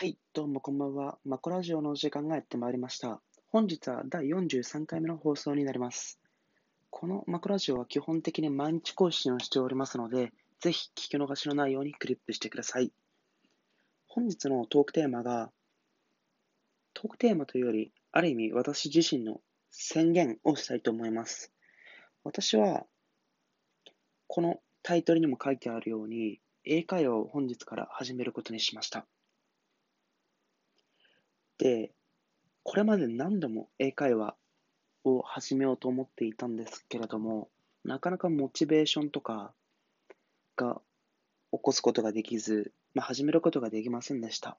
はい、どうもこんばんは。マコラジオの時間がやってまいりました。本日は第43回目の放送になります。このマコラジオは基本的に毎日更新をしておりますので、ぜひ聞き逃しのないようにクリップしてください。本日のトークテーマが、トークテーマというより、ある意味私自身の宣言をしたいと思います。私は、このタイトルにも書いてあるように、英会話を本日から始めることにしました。で、これまで何度も英会話を始めようと思っていたんですけれども、なかなかモチベーションとかが起こすことができず、まあ、始めることができませんでした。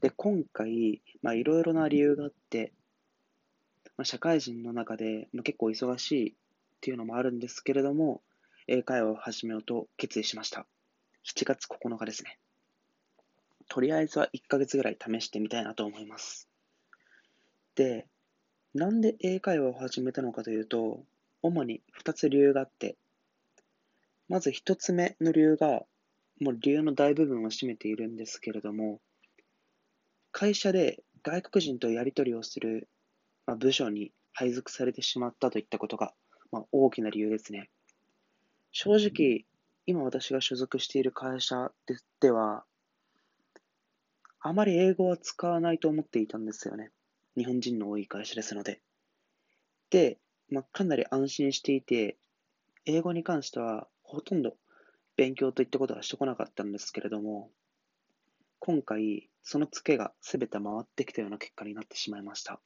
で、今回、まあ、いろいろな理由があって、まあ、社会人の中で、まあ、結構忙しいっていうのもあるんですけれども、英会話を始めようと決意しました。7月9日ですね。とりあえずは1ヶ月ぐらい試してみたいなと思います。で、なんで英会話を始めたのかというと、主に2つ理由があって、まず1つ目の理由が、もう理由の大部分を占めているんですけれども、会社で外国人とやり取りをする、ま、部署に配属されてしまったといったことが、まあ、大きな理由ですね。正直、今私が所属している会社ででは、あまり英語は使わないと思っていたんですよね。日本人の多い会社ですので。で、まあ、かなり安心していて、英語に関してはほとんど勉強といったことはしてこなかったんですけれども、今回、そのツケが全て回ってきたような結果になってしまいました。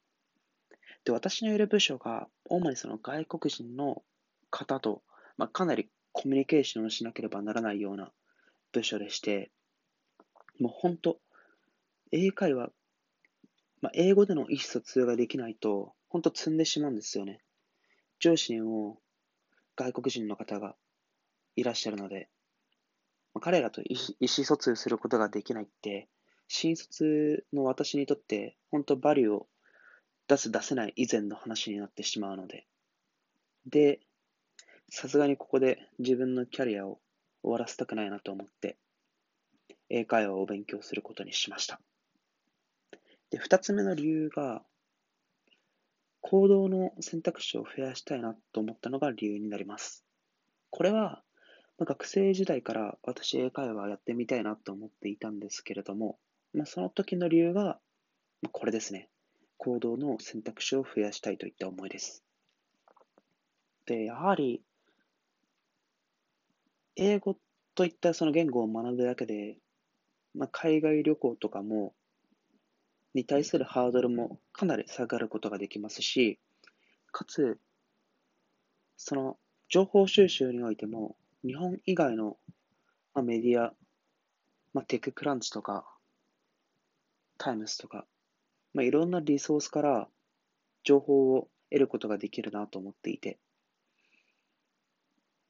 で、私のいる部署が、主にその外国人の方と、まあ、かなりコミュニケーションをしなければならないような部署でして、もう本当、英会話、まあ、英語での意思疎通ができないと、本当積んでしまうんですよね。上司にも外国人の方がいらっしゃるので、まあ、彼らと意思疎通することができないって、新卒の私にとって本当バリューを出す出せない以前の話になってしまうので。で、さすがにここで自分のキャリアを終わらせたくないなと思って、英会話を勉強することにしました。で、二つ目の理由が、行動の選択肢を増やしたいなと思ったのが理由になります。これは、ま、学生時代から私英会話やってみたいなと思っていたんですけれども、まあ、その時の理由が、ま、これですね。行動の選択肢を増やしたいといった思いです。で、やはり、英語といったその言語を学ぶだけで、まあ、海外旅行とかもに対するハードルもかなり下がることができますし、かつ、その情報収集においても、日本以外の、まあ、メディア、まあ、テッククランチとか、タイムスとか、まあ、いろんなリソースから情報を得ることができるなと思っていて、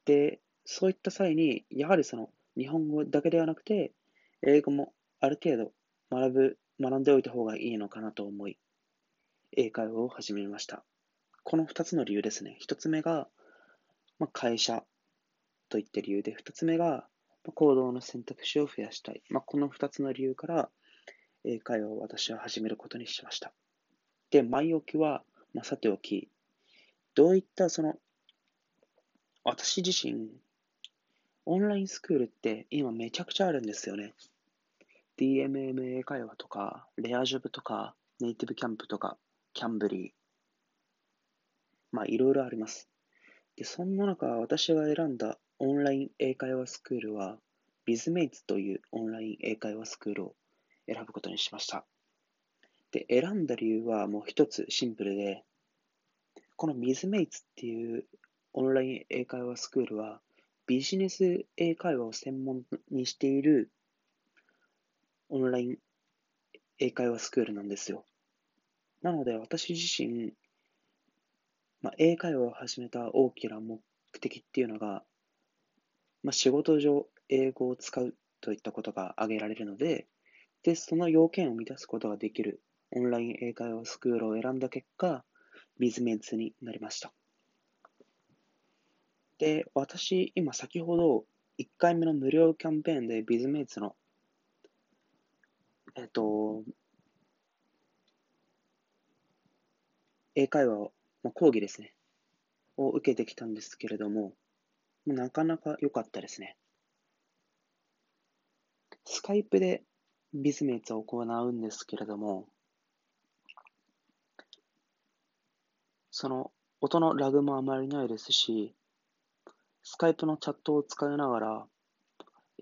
で、そういった際に、やはりその日本語だけではなくて、英語もある程度学ぶ学んでおいた方がいいのかなと思い、英会話を始めました。この2つの理由ですね。1つ目が、まあ、会社といった理由で、2つ目が、まあ、行動の選択肢を増やしたい。まあ、この2つの理由から、英会話を私は始めることにしました。で、前置きは、まあ、さておき、どういったその、私自身、オンラインスクールって今めちゃくちゃあるんですよね。DMMA 会話とか、レアジョブとか、ネイティブキャンプとか、キャンブリー。まあ、いろいろあります。で、そんな中、私が選んだオンライン英会話スクールは、ビズメイツというオンライン英会話スクールを選ぶことにしました。で、選んだ理由はもう一つシンプルで、このビズメイツっていうオンライン英会話スクールは、ビジネス英会話を専門にしているオンライン英会話スクールなんですよ。なので私自身、まあ、英会話を始めた大きな目的っていうのが、まあ、仕事上英語を使うといったことが挙げられるので、で、その要件を満たすことができるオンライン英会話スクールを選んだ結果、ビズメンツになりました。で、私、今先ほど1回目の無料キャンペーンでビズメイツのえっ、と、英会話を、まあ、講義ですね、を受けてきたんですけれども、なかなか良かったですね。スカイプでビズメイツを行うんですけれども、その音のラグもあまりないですし、スカイプのチャットを使いながら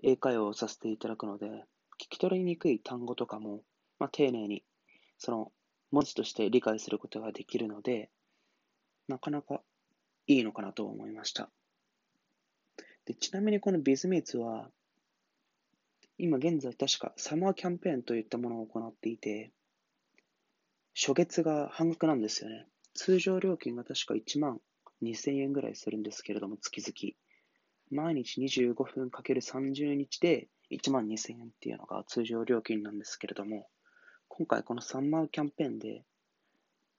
英会話をさせていただくので、聞き取りにくい単語とかも、まあ、丁寧にその文字として理解することができるので、なかなかいいのかなと思いました。でちなみにこのビズメイツは、今現在確かサマーキャンペーンといったものを行っていて、初月が半額なんですよね。通常料金が確か1万2000円ぐらいするんですけれども、月々。毎日25分かける30日で1万2000円っていうのが通常料金なんですけれども、今回このサンマーキャンペーンで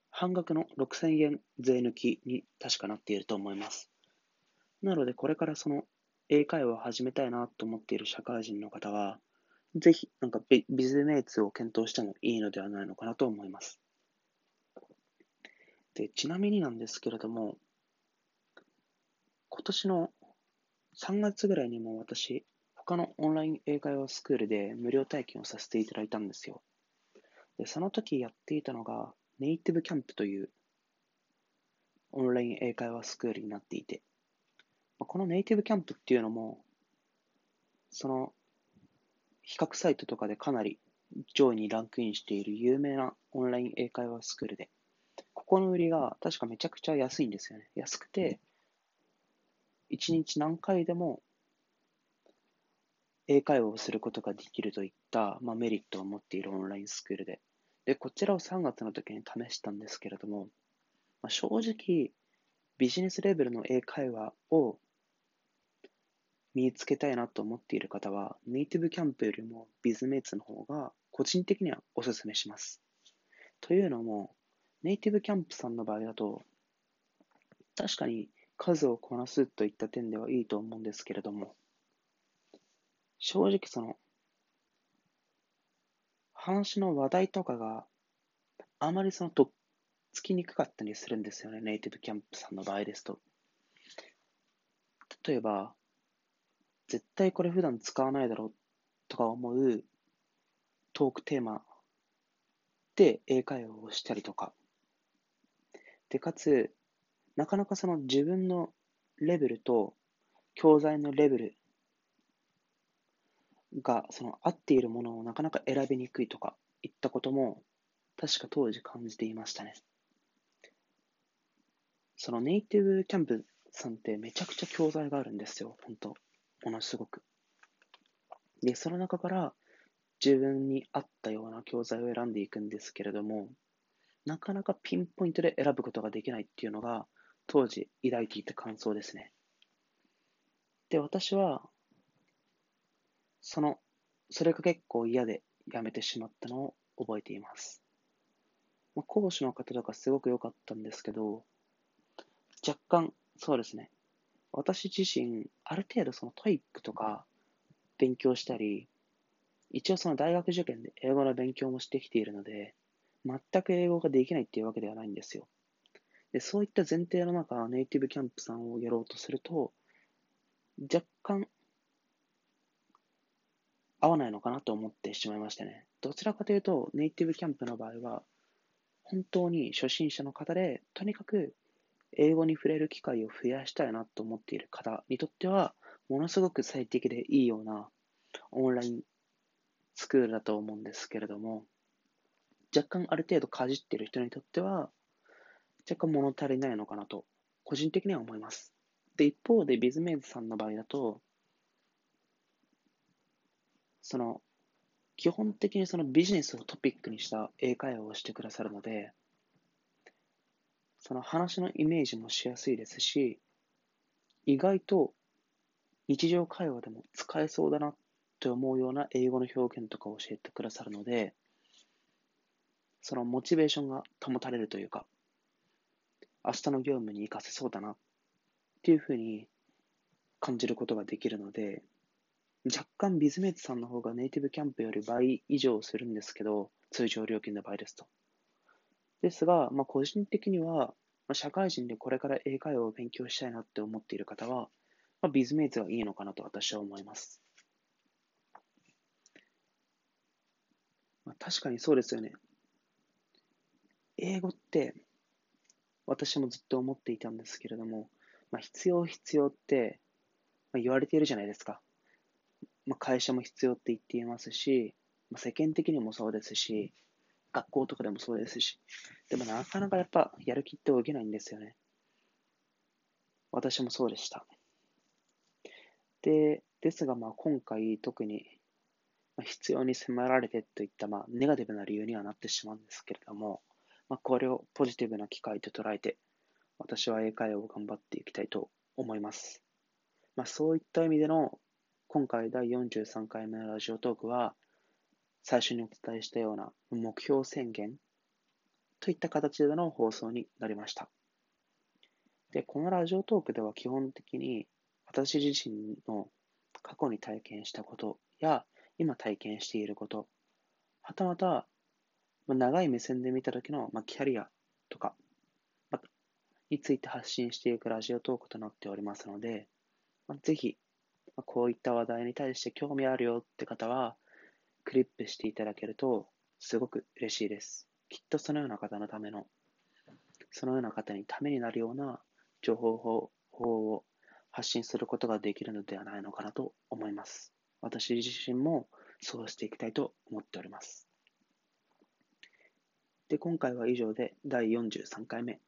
半額の6000円税抜きに確かなっていると思います。なのでこれからその英会話を始めたいなと思っている社会人の方は、ぜひなんかビズメイツを検討してもいいのではないのかなと思います。で、ちなみになんですけれども、今年の3月ぐらいにも私、他のオンライン英会話スクールで無料体験をさせていただいたんですよ。で、その時やっていたのが、ネイティブキャンプというオンライン英会話スクールになっていて、このネイティブキャンプっていうのも、その比較サイトとかでかなり上位にランクインしている有名なオンライン英会話スクールで、ここの売りが確かめちゃくちゃ安いんですよね。安くて、1日何回でも英会話をすることができるといった、まあ、メリットを持っているオンラインスクールで。で、こちらを3月の時に試したんですけれども、まあ、正直、ビジネスレベルの英会話を身につけたいなと思っている方は、ネイティブキャンプよりもビズメイツの方が個人的にはお勧めします。というのも、ネイティブキャンプさんの場合だと、確かに数をこなすといった点ではいいと思うんですけれども、正直その、話の話題とかがあまりそのとっつきにくかったりするんですよね、ネイティブキャンプさんの場合ですと。例えば、絶対これ普段使わないだろうとか思うトークテーマで英会話をしたりとか、で、かつ、なかなかその自分のレベルと教材のレベルがその合っているものをなかなか選びにくいとかいったことも確か当時感じていましたね。そのネイティブキャンプさんってめちゃくちゃ教材があるんですよ、本当ものすごく。で、その中から自分に合ったような教材を選んでいくんですけれども、なかなかピンポイントで選ぶことができないっていうのが、当時抱いていた感想ですね。で、私は、その、それが結構嫌でやめてしまったのを覚えています。まあ、講師の方とかすごく良かったんですけど、若干、そうですね。私自身、ある程度その TOEIC とか勉強したり、一応その大学受験で英語の勉強もしてきているので、全く英語ができないっていうわけではないんですよ。で、そういった前提の中、ネイティブキャンプさんをやろうとすると、若干合わないのかなと思ってしまいましたね。どちらかというと、ネイティブキャンプの場合は、本当に初心者の方で、とにかく英語に触れる機会を増やしたいなと思っている方にとっては、ものすごく最適でいいようなオンラインスクールだと思うんですけれども、若干ある程度かじっている人にとっては、若干物足りないのかなと、個人的には思います。で、一方でビズメイズさんの場合だと、その、基本的にそのビジネスをトピックにした英会話をしてくださるので、その話のイメージもしやすいですし、意外と日常会話でも使えそうだなと思うような英語の表現とかを教えてくださるので、そのモチベーションが保たれるというか、明日の業務に活かせそうだなっていうふうに感じることができるので、若干ビズメイツさんの方がネイティブキャンプより倍以上するんですけど、通常料金の場合ですと。ですが、まあ、個人的には、まあ、社会人でこれから英会話を勉強したいなって思っている方は、まあ、ビズメイツがいいのかなと私は思います。まあ、確かにそうですよね。英語って私もずっと思っていたんですけれども、まあ、必要必要って、まあ、言われているじゃないですか。まあ、会社も必要って言っていますし、まあ、世間的にもそうですし、学校とかでもそうですし、でもなかなかやっぱやる気って起きないんですよね。私もそうでした。で、ですがまあ今回特に必要に迫られてといったまあネガティブな理由にはなってしまうんですけれども、まあ、これをポジティブな機会と捉えて、私は英会話を頑張っていきたいと思います。まあ、そういった意味での今回第43回目のラジオトークは、最初にお伝えしたような目標宣言といった形での放送になりました。で、このラジオトークでは基本的に私自身の過去に体験したことや今体験していること、はたまた長い目線で見た時の、キャリアとか、について発信していくラジオトークとなっておりますので、ぜひまこういった話題に対して興味あるよって方は、クリップしていただけると、すごく嬉しいです。きっとそのような方のための、そのような方にためになるような情報法を発信することができるのではないのかなと思います。私自身もそうしていきたいと思っております。で、今回は以上で第43回目、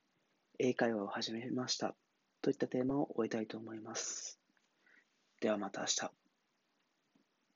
英会話を始めましたといったテーマを終えたいと思います。ではまた明日。